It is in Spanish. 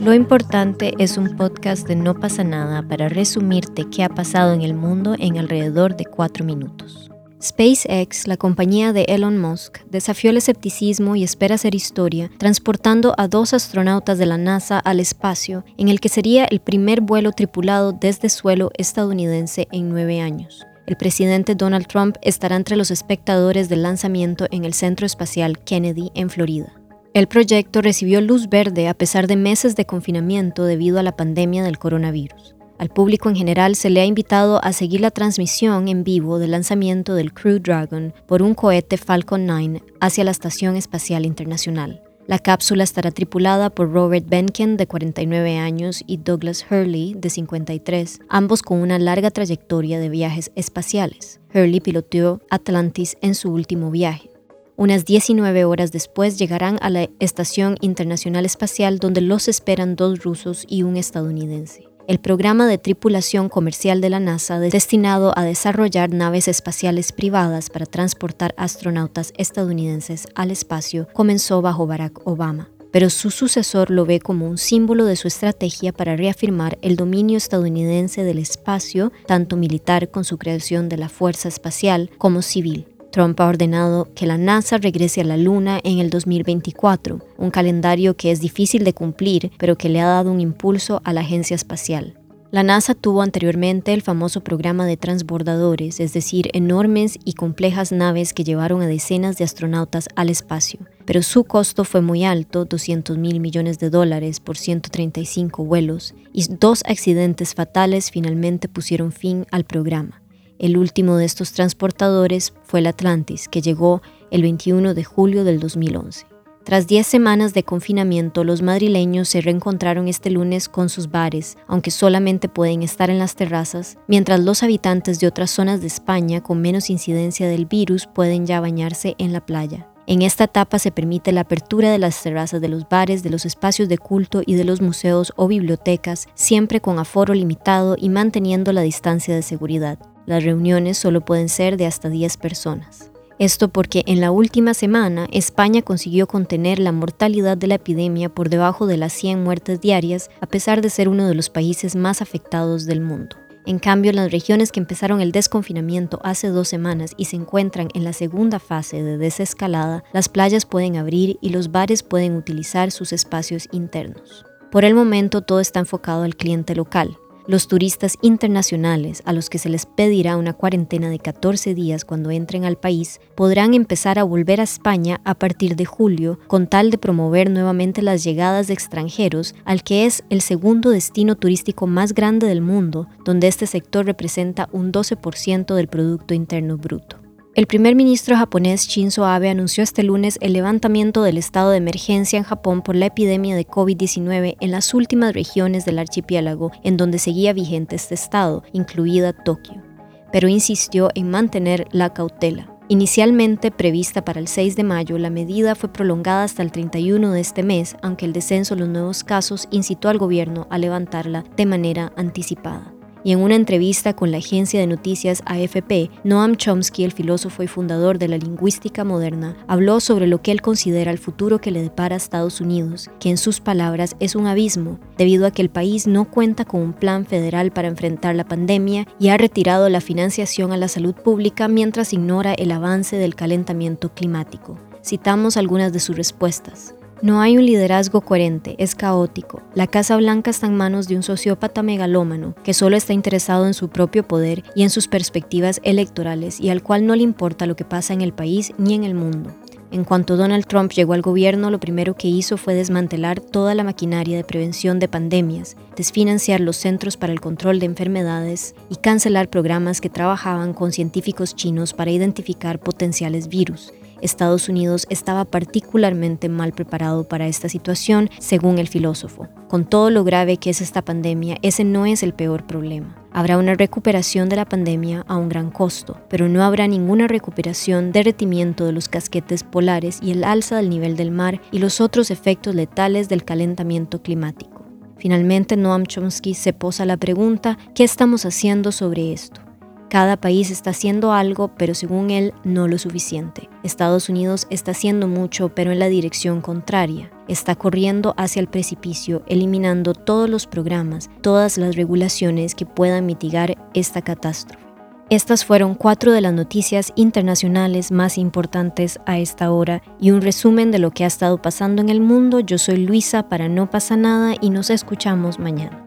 Lo importante es un podcast de No pasa nada para resumirte qué ha pasado en el mundo en alrededor de cuatro minutos. SpaceX, la compañía de Elon Musk, desafió el escepticismo y espera hacer historia, transportando a dos astronautas de la NASA al espacio, en el que sería el primer vuelo tripulado desde suelo estadounidense en nueve años. El presidente Donald Trump estará entre los espectadores del lanzamiento en el Centro Espacial Kennedy en Florida. El proyecto recibió luz verde a pesar de meses de confinamiento debido a la pandemia del coronavirus. Al público en general se le ha invitado a seguir la transmisión en vivo del lanzamiento del Crew Dragon por un cohete Falcon 9 hacia la Estación Espacial Internacional. La cápsula estará tripulada por Robert Benken, de 49 años, y Douglas Hurley, de 53, ambos con una larga trayectoria de viajes espaciales. Hurley piloteó Atlantis en su último viaje. Unas 19 horas después llegarán a la Estación Internacional Espacial donde los esperan dos rusos y un estadounidense el programa de tripulación comercial de la NASA destinado a desarrollar naves espaciales privadas para transportar astronautas estadounidenses al espacio comenzó bajo Barack Obama pero su sucesor lo ve como un símbolo de su estrategia para reafirmar el dominio estadounidense del espacio, tanto militar con su creación de la Fuerza Espacial como civil. Trump ha ordenado que la NASA regrese a la Luna en el 2024, un calendario que es difícil de cumplir, pero que le ha dado un impulso a la agencia espacial. La NASA tuvo anteriormente el famoso programa de transbordadores, es decir, enormes y complejas naves que llevaron a decenas de astronautas al espacio, pero su costo fue muy alto, 200 mil millones de dólares por 135 vuelos, y dos accidentes fatales finalmente pusieron fin al programa. El último de estos transportadores fue el Atlantis, que llegó el 21 de julio del 2011. Tras 10 semanas de confinamiento, los madrileños se reencontraron este lunes con sus bares, aunque solamente pueden estar en las terrazas, mientras los habitantes de otras zonas de España con menos incidencia del virus pueden ya bañarse en la playa. En esta etapa se permite la apertura de las terrazas de los bares, de los espacios de culto y de los museos o bibliotecas, siempre con aforo limitado y manteniendo la distancia de seguridad. Las reuniones solo pueden ser de hasta 10 personas. Esto porque en la última semana España consiguió contener la mortalidad de la epidemia por debajo de las 100 muertes diarias, a pesar de ser uno de los países más afectados del mundo. En cambio, las regiones que empezaron el desconfinamiento hace dos semanas y se encuentran en la segunda fase de desescalada, las playas pueden abrir y los bares pueden utilizar sus espacios internos. Por el momento todo está enfocado al cliente local, los turistas internacionales, a los que se les pedirá una cuarentena de 14 días cuando entren al país, podrán empezar a volver a España a partir de julio con tal de promover nuevamente las llegadas de extranjeros al que es el segundo destino turístico más grande del mundo, donde este sector representa un 12% del Producto Interno Bruto. El primer ministro japonés Shinzo Abe anunció este lunes el levantamiento del estado de emergencia en Japón por la epidemia de COVID-19 en las últimas regiones del archipiélago en donde seguía vigente este estado, incluida Tokio, pero insistió en mantener la cautela. Inicialmente prevista para el 6 de mayo, la medida fue prolongada hasta el 31 de este mes, aunque el descenso de los nuevos casos incitó al gobierno a levantarla de manera anticipada y en una entrevista con la agencia de noticias AFP, Noam Chomsky, el filósofo y fundador de la lingüística moderna, habló sobre lo que él considera el futuro que le depara a Estados Unidos, que en sus palabras es un abismo, debido a que el país no cuenta con un plan federal para enfrentar la pandemia y ha retirado la financiación a la salud pública mientras ignora el avance del calentamiento climático. Citamos algunas de sus respuestas. No hay un liderazgo coherente, es caótico. La Casa Blanca está en manos de un sociópata megalómano que solo está interesado en su propio poder y en sus perspectivas electorales y al cual no le importa lo que pasa en el país ni en el mundo. En cuanto Donald Trump llegó al gobierno, lo primero que hizo fue desmantelar toda la maquinaria de prevención de pandemias, desfinanciar los Centros para el Control de Enfermedades y cancelar programas que trabajaban con científicos chinos para identificar potenciales virus Estados Unidos estaba particularmente mal preparado para esta situación, según el filósofo. Con todo lo grave que es esta pandemia, ese no es el peor problema. Habrá una recuperación de la pandemia a un gran costo, pero no habrá ninguna recuperación, derretimiento de los casquetes polares y el alza del nivel del mar y los otros efectos letales del calentamiento climático. Finalmente, Noam Chomsky se posa la pregunta, ¿qué estamos haciendo sobre esto? Cada país está haciendo algo, pero según él, no lo suficiente. Estados Unidos está haciendo mucho, pero en la dirección contraria. Está corriendo hacia el precipicio, eliminando todos los programas, todas las regulaciones que puedan mitigar esta catástrofe. Estas fueron cuatro de las noticias internacionales más importantes a esta hora y un resumen de lo que ha estado pasando en el mundo. Yo soy Luisa para No pasa nada y nos escuchamos mañana.